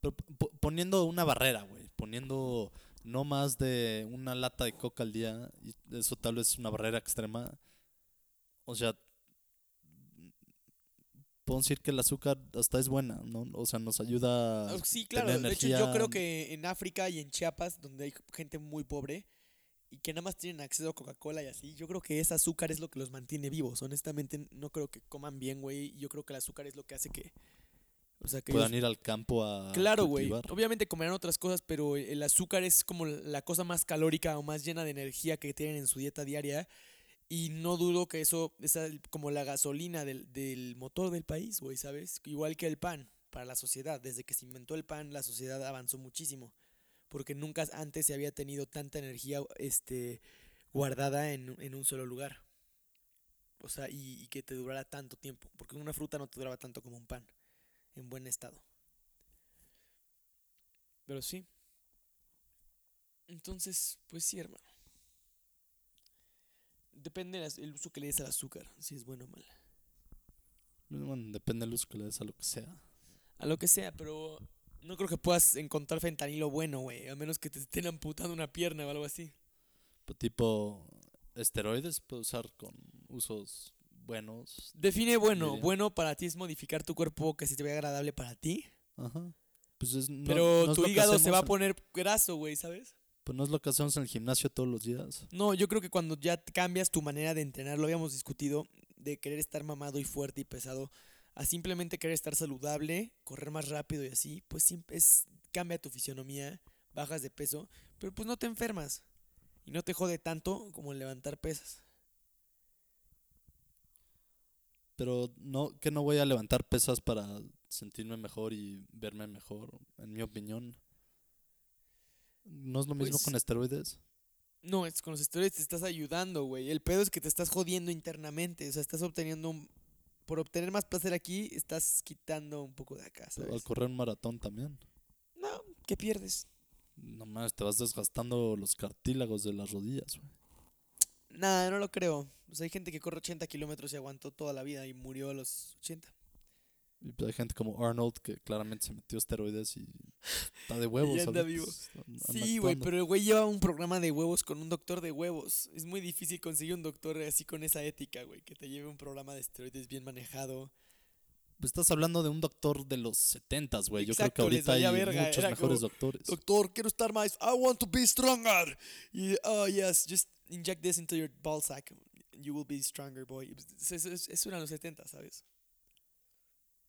Pero poniendo una barrera, güey. Poniendo no más de una lata de coca al día. Y eso tal vez es una barrera extrema. O sea, puedo decir que el azúcar hasta es buena, ¿no? O sea, nos ayuda. a Ah, Sí, claro. tener De hecho, yo creo que en África y en Chiapas, donde hay gente muy pobre y que nada más tienen acceso a Coca-Cola y así, yo creo que ese azúcar es lo que los mantiene vivos. Honestamente, no creo que coman bien, güey. Yo creo que el azúcar es lo que hace que... O sea, que Puedan ellos- ir al campo a. Claro, güey. Obviamente comerán otras cosas, pero el azúcar es como la cosa más calórica o más llena de energía que tienen en su dieta diaria. Y no dudo que eso es como la gasolina del, del motor del país, güey, ¿sabes? Igual que el pan para la sociedad. Desde que se inventó el pan, la sociedad avanzó muchísimo. Porque nunca antes se había tenido tanta energía este, guardada en, en un solo lugar. O sea, y, y que te durara tanto tiempo. Porque una fruta no te duraba tanto como un pan. En buen estado. Pero sí. Entonces, pues sí, hermano. Depende del uso que le des al azúcar, si es bueno o mal. Bueno, depende del uso que le des a lo que sea. A lo que sea, pero no creo que puedas encontrar fentanilo bueno, güey. A menos que te estén amputando una pierna o algo así. Pero tipo, esteroides puede usar con usos buenos. Define bueno. Bueno para ti es modificar tu cuerpo que se te vea agradable para ti. Ajá. Pues es, no- pero no tu hígado se va a poner graso, güey, ¿sabes? Pues no es lo que hacemos en el gimnasio todos los días. No, yo creo que cuando ya cambias tu manera de entrenar, lo habíamos discutido, de querer estar mamado y fuerte y pesado, a simplemente querer estar saludable, correr más rápido y así, pues siempre es, cambia tu fisionomía, bajas de peso, pero pues no te enfermas. Y no te jode tanto como levantar pesas. Pero no, que no voy a levantar pesas para sentirme mejor y verme mejor, en mi opinión. ¿No es lo mismo Pues- con esteroides? No, es con los esteroides te estás ayudando, güey. El pedo es que te estás jodiendo internamente, o sea, estás obteniendo un... Por obtener más placer aquí, estás quitando un poco de acá, Al ¿sabes? correr un maratón también. No, ¿qué pierdes? Nomás te vas desgastando los cartílagos de las rodillas, güey. Nada, no lo creo. O sea, hay gente que corre 80 kilómetros y aguantó toda la vida y murió a los 80. Y pues hay gente como Arnold que claramente se metió esteroides y está de [laughs] huevos. anda ahorita, vivo. Sí, güey, pero el güey lleva un programa de huevos con un doctor de huevos. Es muy difícil conseguir un doctor así con esa ética, güey, que te lleve un programa de esteroides bien manejado. Pues estás hablando de un doctor de los 70 güey. Yo creo que ahorita hay verga, muchos mejores como, doctores. Doctor, quiero estar más. I want to be stronger. Y, oh, yes, just inject this into your ball sack. You will be stronger, boy. Eso, eso- eso era en los 70, ¿sabes?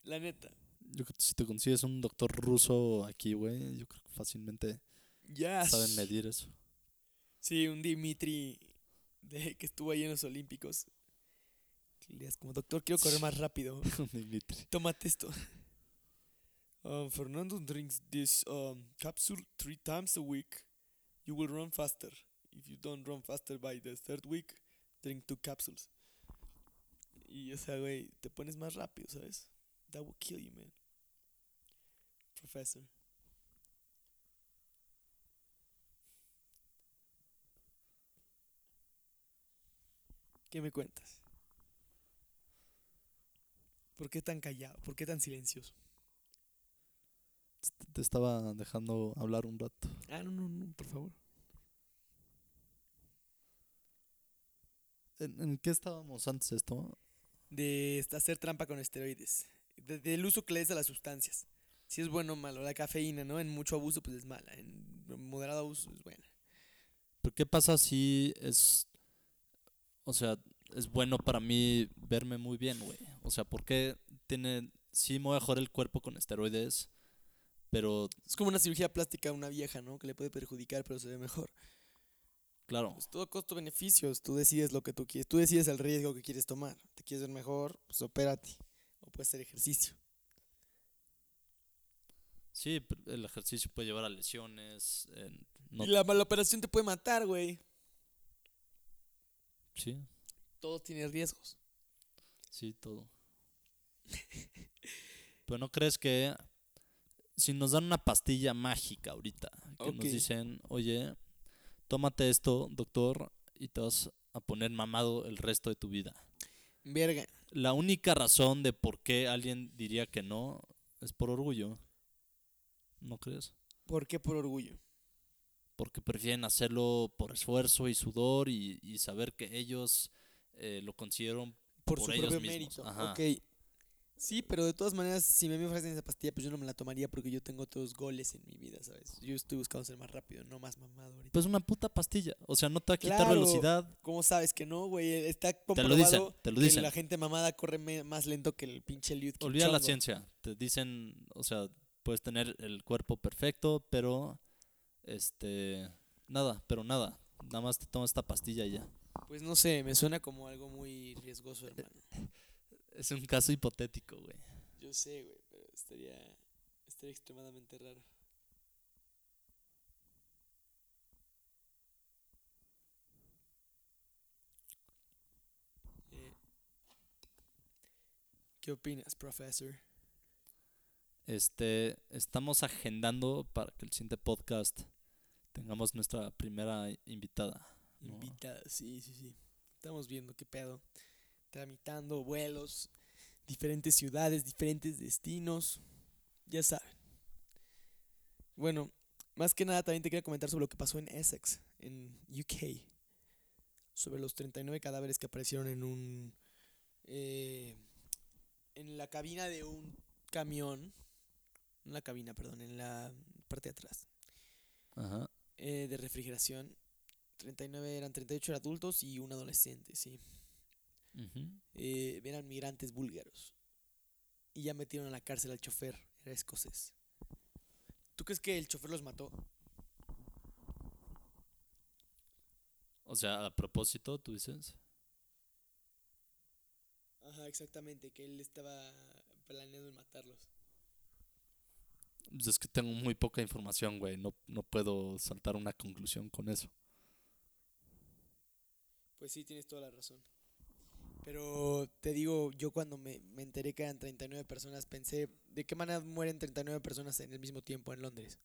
La neta. Yo creo que si te consigues un doctor ruso aquí, güey, yo creo que fácilmente Yes. saben medir eso. Sí, un Dimitri de, que estuvo ahí en los Olímpicos. Le digas como, doctor, quiero correr más rápido. [laughs] Dimitri. Tómate esto. Um, Fernando drinks this um, capsule three times a week. You will run faster. If you don't run faster by the third week, drink two capsules. Y, o sea, güey, te pones más rápido, ¿sabes? That will kill you, man. Professor. ¿Qué me cuentas? ¿Por qué tan callado? ¿Por qué tan silencioso? Te- Te estaba dejando hablar un rato. Ah, no, no, no, por favor. ¿En, en qué estábamos antes de esto? De hacer trampa con esteroides. De- del uso que le des a las sustancias. Si es bueno o malo. La cafeína, ¿no? En mucho abuso, pues es mala. En moderado abuso es buena. ¿Pero qué pasa si es... O sea, es bueno para mí verme muy bien, güey? O sea, ¿por qué tiene... Sí me voy a joder el cuerpo con esteroides, pero Es como una cirugía plástica a una vieja, ¿no? Que le puede perjudicar, pero se ve mejor. Claro, Pues todo costo-beneficios. Tú decides lo que tú quieres. Tú decides el riesgo que quieres tomar. ¿Te quieres ver mejor? Pues opérate. O puedes hacer ejercicio. sí, el ejercicio puede llevar a lesiones, eh, no, Y la mala operación te puede matar, güey. sí, Todo tiene riesgos. sí, todo. [laughs] Pero ¿no crees que si nos dan una pastilla mágica ahorita, que nos dicen, oye, tómate esto, doctor, y te vas a poner mamado el resto de tu vida? Verga. La única razón de por qué alguien diría que no es por orgullo. ¿No crees? ¿Por qué por orgullo? Porque prefieren hacerlo por esfuerzo y sudor y, y saber que ellos eh, lo consiguieron Por, Por su ellos propio mismos, mérito. ajá. Ok. Sí, pero de todas maneras, si me ofrecen esa pastilla, pues yo no me la tomaría porque yo tengo otros goles en mi vida, ¿sabes? Yo estoy buscando ser más rápido, no más mamado ahorita. Pues una puta pastilla. O sea, no te va a quitar Claro. velocidad. ¿Cómo sabes que no, güey? Está Te comprobado lo dicen, te lo que dicen. la gente mamada corre más lento que el pinche Eliud Olvida la ciencia. Te dicen, o sea, puedes tener el cuerpo perfecto, pero este nada, pero nada. Nada más te tomas esta pastilla y ya. Pues no sé, me suena como algo muy riesgoso, hermano. Es un caso hipotético, güey. Yo sé, güey, pero estaría, estaría extremadamente raro. Eh, ¿Qué opinas, profesor? Este, estamos agendando para que el siguiente podcast tengamos nuestra primera invitada. ¿no? Invitada, sí, sí, sí. Estamos viendo qué pedo. Tramitando vuelos, diferentes ciudades, diferentes destinos. Ya saben. Bueno, más que nada también te quería comentar sobre lo que pasó en Essex, en UK. Sobre los 39 cadáveres que aparecieron en un... eh, en la cabina de un camión. En la cabina, perdón, en la parte de atrás Ajá. eh, de refrigeración. 39 eran 38 adultos y un adolescente, sí. Eh, eran migrantes búlgaros. Y ya metieron a la cárcel al chofer, era escocés. ¿Tú crees que el chofer los mató? O sea, a propósito, tú dices. Ajá, exactamente, que él estaba planeando matarlos. Pues es que tengo muy poca información, güey. No, no puedo saltar una conclusión con eso. Pues sí, tienes toda la razón. Pero te digo, yo cuando me, me enteré que eran 39 personas, pensé, ¿de qué manera mueren 39 personas en el mismo tiempo en Londres?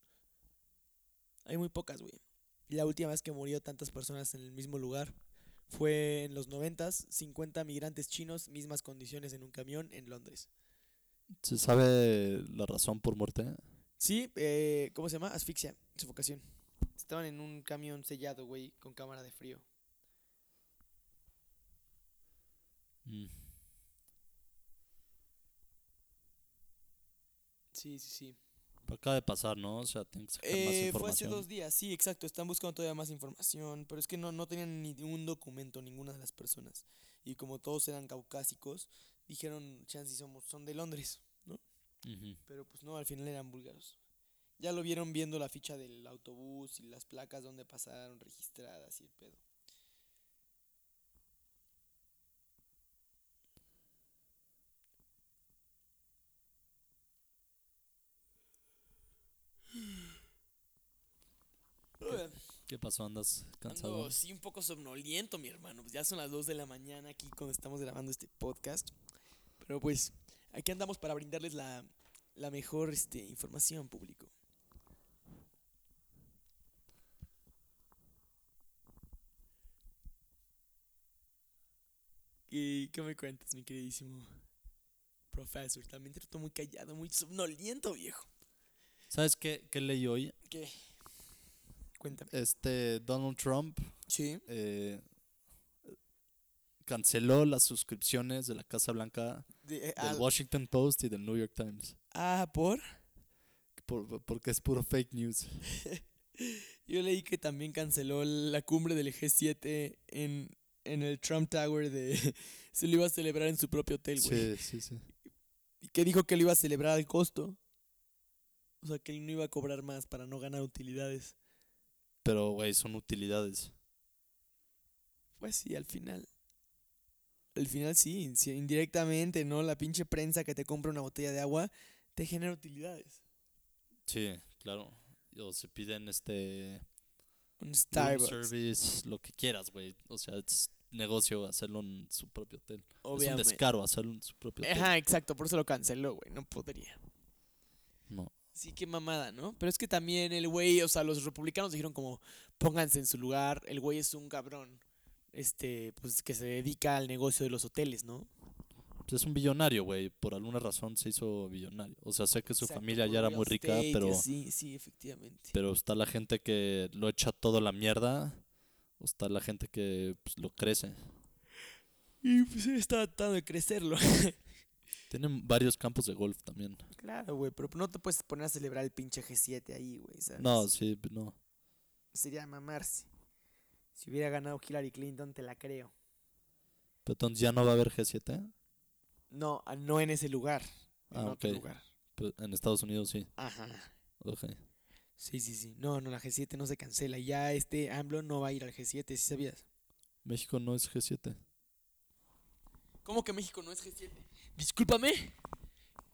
Hay muy pocas, güey. Y la última vez que murió tantas personas en el mismo lugar fue en los 90, 50 migrantes chinos, mismas condiciones en un camión en Londres. ¿Se sabe la razón por muerte? Sí, eh, ¿cómo se llama? Asfixia, sofocación. Estaban en un camión sellado, güey, con cámara de frío. Mm. Sí, sí, sí. Acaba de pasar, ¿no? O sea, tienen que sacar más Eh, fue hace información. dos días, sí, exacto. Están buscando todavía más información, pero es que no, no tenían ni un documento ninguna de las personas. Y como todos eran caucásicos, dijeron, chance somos, son de Londres, ¿no? Pero pues no, al final eran búlgaros. Ya lo vieron viendo la ficha del autobús y las placas donde pasaron registradas y el pedo. ¿Qué pasó? ¿Andas cansado? Ando, sí, un poco somnoliento, mi hermano. Pues ya son las 2 de la mañana aquí cuando estamos grabando este podcast. Pero pues, aquí andamos para brindarles la, la mejor este, información público. ¿qué me cuentas, mi queridísimo profesor? También te noto muy callado, muy somnoliento, viejo. ¿Sabes qué, qué leí hoy? ¿Qué? Cuéntame. Este Donald Trump Sí. eh, canceló las suscripciones de la Casa Blanca De- eh, del Washington Post y del New York Times. ah, ¿por? por- porque es puro fake news. [laughs] Yo leí que también canceló la cumbre del G7 en, en el Trump Tower de... [laughs] Se lo iba a celebrar en su propio hotel, güey. Sí, sí, sí. Y que dijo que lo iba a celebrar al costo. O sea, que él no iba a cobrar más para no ganar utilidades. Pero, güey, son utilidades. Pues sí, al final. Al final sí, indirectamente, ¿no? La pinche prensa que te compra una botella de agua te genera utilidades. Sí, claro. O se piden este Un room Starbucks. service, lo que quieras, güey. O sea, es negocio hacerlo en su propio hotel. Es un descaro hacerlo en su propio hotel. Ajá, exacto, por eso lo canceló, güey. No podría. No. Sí, qué mamada, ¿no? Pero es que también el güey, o sea, los republicanos dijeron como, pónganse en su lugar, el güey es un cabrón, este, pues que se dedica al negocio de los hoteles, ¿no? Pues es un billonario, güey. Por alguna razón se hizo billonario. O sea, sé que su Exacto, familia ya era muy rica, pero, Sí, sí, efectivamente. pero está la gente que lo echa todo a la mierda. O está la gente que pues, lo crece. Y pues él está tratando de crecerlo. [laughs] Tienen varios campos de golf también. claro, güey, pero no te puedes poner a celebrar el pinche G7 ahí, güey, ¿sabes? No, sí, no. Sería mamarse. Si hubiera ganado Hillary Clinton, te la creo. Pero entonces ya no va a haber G7. No, ah, no en ese lugar. En Ah, otro ok. lugar. Pero en Estados Unidos sí. Ajá. Ok. Sí, sí, sí. No, no, la G7 no se cancela. Ya este AMLO no va a ir al G7, ¿sí sabías? México no es G7. ¿Cómo que México no es G7? Discúlpame.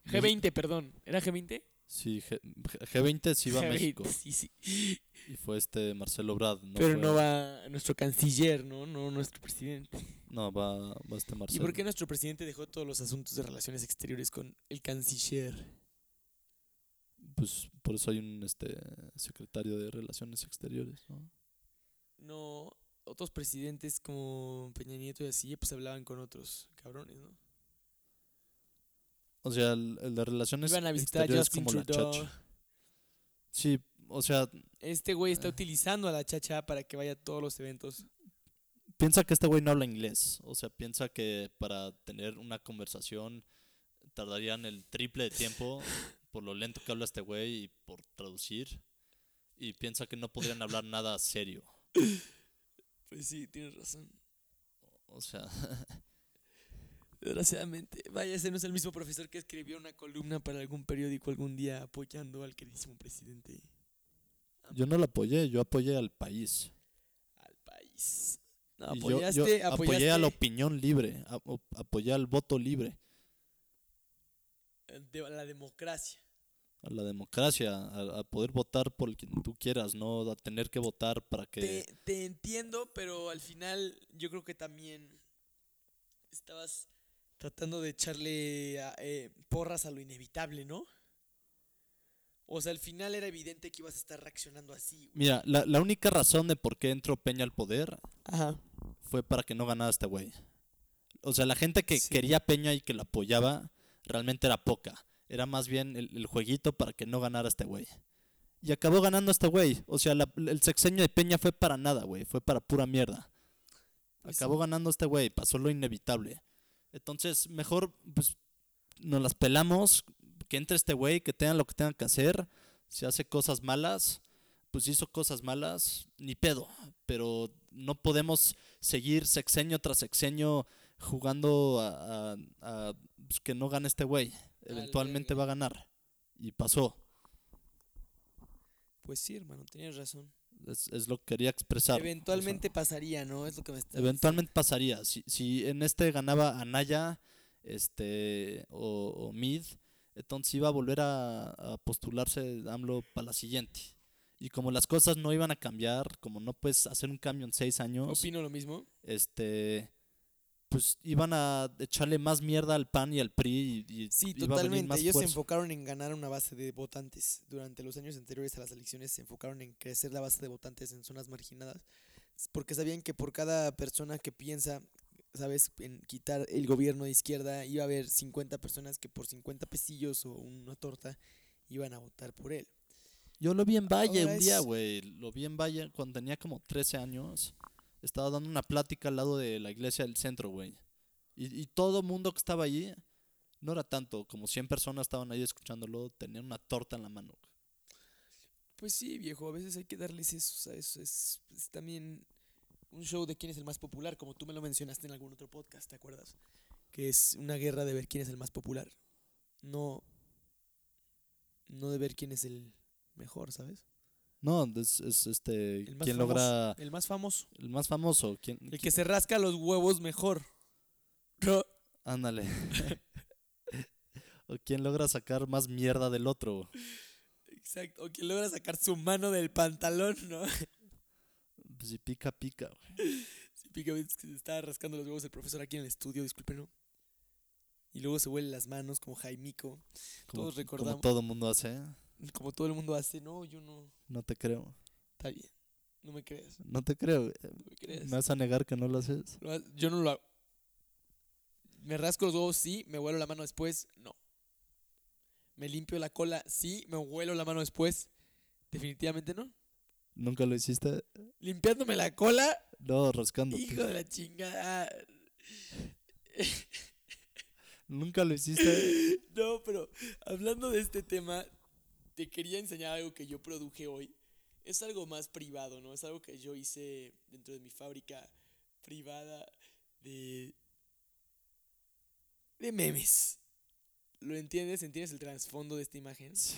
G20, perdón. ¿Era G20? Sí, G- G20 sí va a G20, México. Sí, sí. Y fue este Marcelo Brad. No Pero fue- no va nuestro canciller, ¿no? No nuestro presidente. No, va, va este ¿Y Marcelo. por qué nuestro presidente dejó todos los asuntos de relaciones exteriores con el canciller? Pues por eso hay un este secretario de Relaciones Exteriores, ¿no? No, otros presidentes como Peña Nieto y así, pues hablaban con otros cabrones, ¿no? O sea, de Relaciones Iban a visitar a Exteriores Justin como la chacha. Sí, o sea, Este güey está Eh. utilizando a la chacha para que vaya a todos los eventos. piensa que este güey no habla inglés. O sea, piensa que para tener una conversación tardarían el triple de tiempo [laughs] por lo lento que habla este güey y por traducir. Y piensa que no podrían hablar nada serio. Pues sí, tienes razón. O sea, [laughs] Desgraciadamente. Vaya, ese no es el mismo profesor que escribió una columna para algún periódico algún día apoyando al queridísimo presidente. yo no lo apoyé, yo apoyé al país. Al país. No, Y yo- yo, apoyaste, apoyé a la opinión libre, a- apoyé al voto libre, de- a la democracia. a la democracia, a, a poder votar por quien tú quieras, no a tener que votar para que... Te, te entiendo, pero al final yo creo que también estabas tratando de echarle a- eh, porras a lo inevitable, ¿no? O sea, al final era evidente que ibas a estar reaccionando así. güey. Mira, la, la única razón de por qué entró Peña al poder Ajá. fue para que no ganara este güey. O sea, la gente que Sí. quería a Peña y que lo apoyaba realmente era poca. Era más bien el, el jueguito para que no ganara este güey. Y acabó ganando este güey. O sea, la- el sexenio de Peña fue para nada, güey. Fue para pura mierda. Pues Acabó sí. ganando este güey. Pasó lo inevitable. Entonces, mejor, pues, nos las pelamos. Que entre este güey, que tenga lo que tenga que hacer. Si hace cosas malas, pues hizo cosas malas, ni pedo. Pero no podemos seguir sexenio tras sexenio jugando a, a- a, pues, que no gane este güey. Eventualmente va a ganar. Y pasó. Pues sí, hermano, tenías razón. Es, es lo que quería expresar. o sea, Eventualmente pasaría, ¿no? Es lo que me está eventualmente pasaría. Si, si en este ganaba Anaya este, o, o Mid, entonces iba a volver a, a postularse AMLO para la siguiente. Y como las cosas no iban a cambiar, como no puedes hacer un cambio en seis años, Opino lo mismo. este pues iban a echarle más mierda al PAN y al PRI y, y Sí, totalmente. más Ellos se enfocaron en ganar una base de votantes. Durante los años anteriores a las elecciones se enfocaron en crecer la base de votantes en zonas marginadas. Porque sabían que por cada persona que piensa ¿sabes? En quitar el gobierno de izquierda, iba a haber 50 personas que por 50 pesillos o una torta iban a votar por él. Yo lo vi en Valle Ahora un día, es- güey. Lo vi en Valle cuando tenía como 13 años. Estaba dando una plática al lado de la iglesia del centro, güey. Y, y todo mundo que estaba allí, no era tanto, como 100 personas estaban ahí escuchándolo, tenían una torta en la mano. Pues sí, viejo, a veces hay que darles eso, ¿sabes? Es, es también un show de quién es el más popular, como tú me lo mencionaste en algún otro podcast, ¿te acuerdas? Que es una guerra de ver quién es el más popular. No, no de ver quién es el mejor, ¿sabes? No, es, es este. El más ¿Quién famoso. logra. El más famoso. El más famoso? ¿Quién, El que se rasca los huevos mejor. No. Ándale. [laughs] [laughs] o quién logra sacar más mierda del otro. Exacto. O quien logra sacar su mano del pantalón, ¿no? [laughs] Pues si pica, pica, güey. Sí, pica, es que se estaba rascando los huevos el profesor aquí en el estudio, disculpen, ¿no? Y luego se huele las manos como Jaimico. Como, Todos como recordamos. todo mundo hace. Como todo el mundo hace, no, yo no. No te creo. Está bien. No me creas. No te creo. güey. No me creas. ¿Me vas a negar que no lo haces? Yo no lo hago. Me rasco los huevos, sí. Me huelo la mano después, no. Me limpio la cola, sí. Me huelo la mano después, definitivamente no. ¿Nunca lo hiciste? Limpiándome la cola, No, rascándote. hijo de la chingada. [laughs] ¿Nunca lo hiciste? [laughs] No, pero hablando de este tema, te quería enseñar algo que yo produje hoy. Es algo más privado, ¿no? Es algo que yo hice dentro de mi fábrica privada de de memes. ¿Lo entiendes? ¿Entiendes el trasfondo de esta imagen? Sí.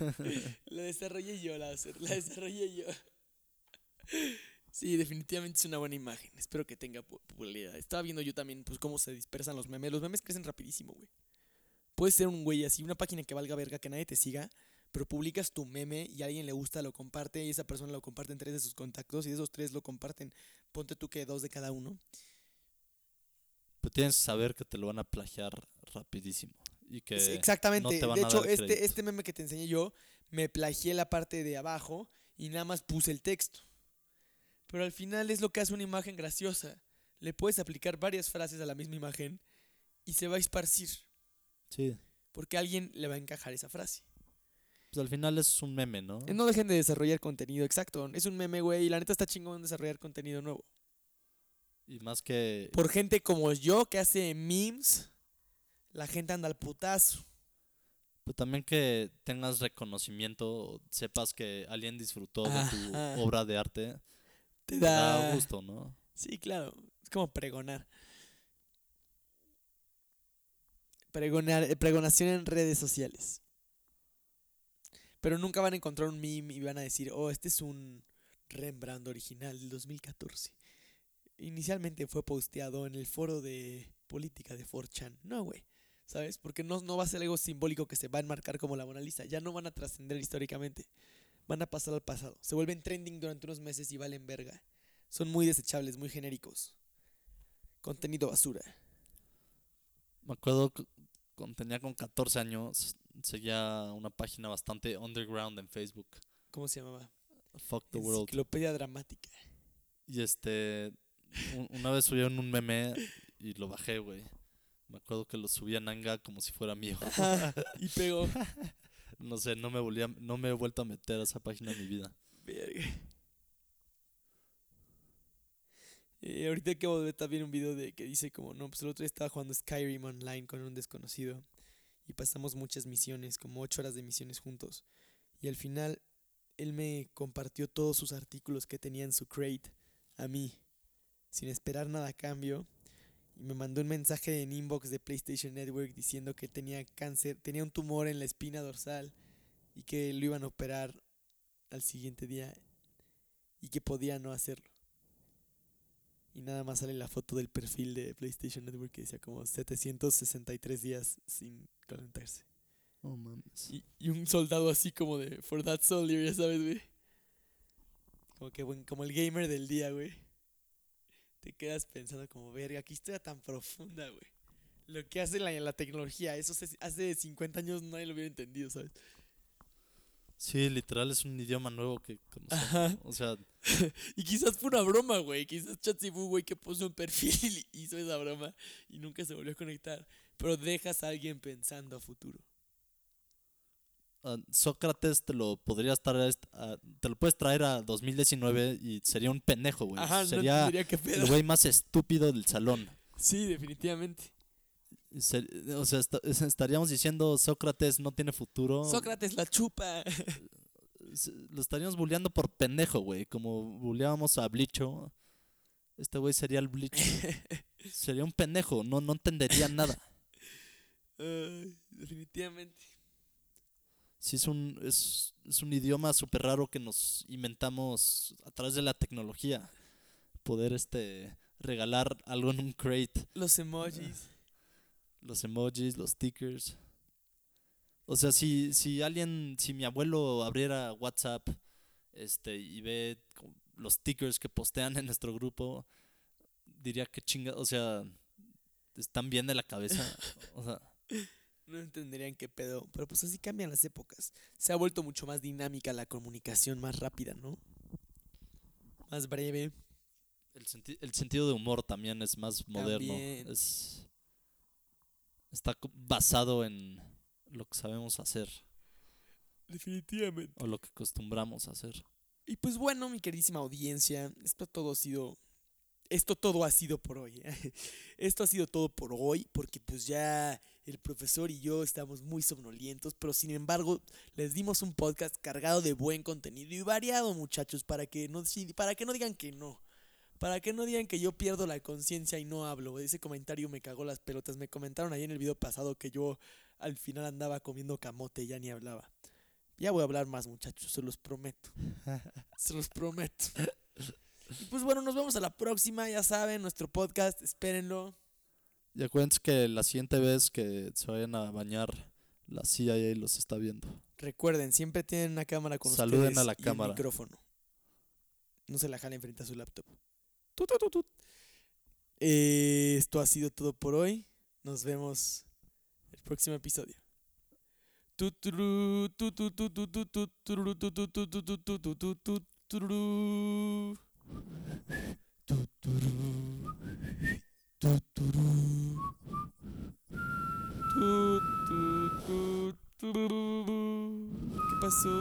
[laughs] La desarrollé yo, la, la desarrollé yo. Sí, definitivamente es una buena imagen. Espero que tenga pu- popularidad. Estaba viendo yo también pues cómo se dispersan los memes. Los memes crecen rapidísimo, güey. Puedes ser un güey así, una página que valga verga, que nadie te siga, pero publicas tu meme y a alguien le gusta, lo comparte y esa persona lo comparte en tres de sus contactos y esos tres lo comparten. Ponte tú que dos de cada uno. Pero tienes que saber que te lo van a plagiar rapidísimo. Y que Exactamente. no te van de a hecho, dar este, este meme que te enseñé yo, me plagié la parte de abajo y nada más puse el texto. Pero al final es lo que hace una imagen graciosa. Le puedes aplicar varias frases a la misma imagen y se va a esparcir. Sí. Porque a alguien le va a encajar esa frase. Pues al final es un meme, ¿no? Eh, No dejen de desarrollar contenido, exacto. Es un meme, güey, y la neta está chingón desarrollar contenido nuevo. Y más que... Por gente como yo que hace memes, la gente anda al putazo. Pero también que tengas reconocimiento, sepas que alguien disfrutó de tu obra de arte, Te te da, da gusto, ¿no? Sí, claro. Es como pregonar. Pregonar, eh, pregonación en redes sociales. Pero nunca van a encontrar un meme y van a decir, oh, este es un Rembrandt original del 2014. Inicialmente fue posteado en el foro de política de 4chan. No, güey. ¿Sabes? Porque no, no va a ser algo simbólico que se va a enmarcar como la Mona Lisa. Ya no van a trascender históricamente. Van a pasar al pasado. Se vuelven trending durante unos meses y valen verga. Son muy desechables, muy genéricos. Contenido basura. Me acuerdo cuando tenía con 14 años, seguía una página bastante underground en Facebook, ¿Cómo se llamaba? Fuck the World. Enciclopedia dramática. Y este, un- una vez subieron un meme y lo bajé, güey. Me acuerdo que lo subí a Nanga como si fuera mío. y pegó. [laughs] No sé, no me, volví a- no me he vuelto a meter a esa página en mi vida. Verga. Eh, ahorita acabo de ver también un video de que dice como, no, pues el otro día estaba jugando Skyrim online con un desconocido y pasamos muchas misiones, como ocho horas de misiones juntos. Y al final él me compartió todos sus artículos que tenía en su crate a mí, sin esperar nada a cambio. Y me mandó un mensaje en inbox de PlayStation Network diciendo que tenía cáncer, tenía un tumor en la espina dorsal y que lo iban a operar al siguiente día y que podía no hacerlo. Y nada más sale la foto del perfil de PlayStation Network que decía como 763 días sin calentarse. No mames. Y, y un soldado así como de For That Soldier, ya sabes, güey. Como que buen- como el gamer del día, güey. Te quedas pensando como, verga, qué historia tan profunda, güey. Lo que hace la, la tecnología, eso se- hace 50 años nadie lo hubiera entendido, ¿sabes? Sí, literal es un idioma nuevo que conocemos. O sea, [laughs] Y quizás fue una broma, güey. Quizás Chatsibu, güey, que puso un perfil y hizo esa broma y nunca se volvió a conectar. Pero dejas a alguien pensando a futuro. ah, Sócrates te lo podrías traer, a- te lo puedes traer a 2019 y sería un pendejo, güey. Ajá, no sería pedo. el güey más estúpido del salón. Sí, definitivamente. Ser- o sea, esta- es- estaríamos diciendo Sócrates no tiene futuro. Sócrates la chupa. Lo estaríamos bulleando por pendejo, güey. Como bulleábamos a Blicho. Este güey sería el Blicho. [laughs] sería un pendejo, no, no entendería nada. Definitivamente. Sí, es un, es, es un idioma súper raro que nos inventamos a través de la tecnología. Poder este regalar algo en un crate. Los emojis. Los emojis, los stickers. O sea, si, si alguien, si mi abuelo abriera WhatsApp este, y ve los stickers que postean en nuestro grupo, diría que chinga, o sea, están bien de la cabeza. O sea, No entenderían qué pedo. Pero pues así cambian las épocas. Se ha vuelto mucho más dinámica la comunicación, más rápida, ¿no? Más breve. el, senti- el sentido de humor también es más moderno. También. Es, está basado en lo que sabemos hacer Definitivamente. o lo que acostumbramos a hacer. Y pues bueno, mi queridísima audiencia, esto todo ha sido. Esto todo ha sido por hoy. ¿eh? [laughs] Esto ha sido todo por hoy, porque pues ya el profesor y yo estamos muy somnolientos, pero sin embargo les dimos un podcast cargado de buen contenido y variado, muchachos, para que no, para que no digan que no. Para que no digan que yo pierdo la conciencia y no hablo. Ese comentario me cagó las pelotas. Me comentaron ahí en el video pasado que yo al final andaba comiendo camote y ya ni hablaba. Ya voy a hablar más, muchachos, se los prometo. [laughs] Se los prometo. Y pues bueno, nos vemos a la próxima, ya saben, nuestro podcast, espérenlo. Y acuérdense que la siguiente vez que se vayan a bañar, la CIA los está viendo. Recuerden, siempre tienen una cámara con Saluden ustedes a la y un cámara. micrófono. No se la jalen frente a su laptop. Esto ha sido todo por hoy. Nos vemos el próximo episodio. ¿Qué pasó?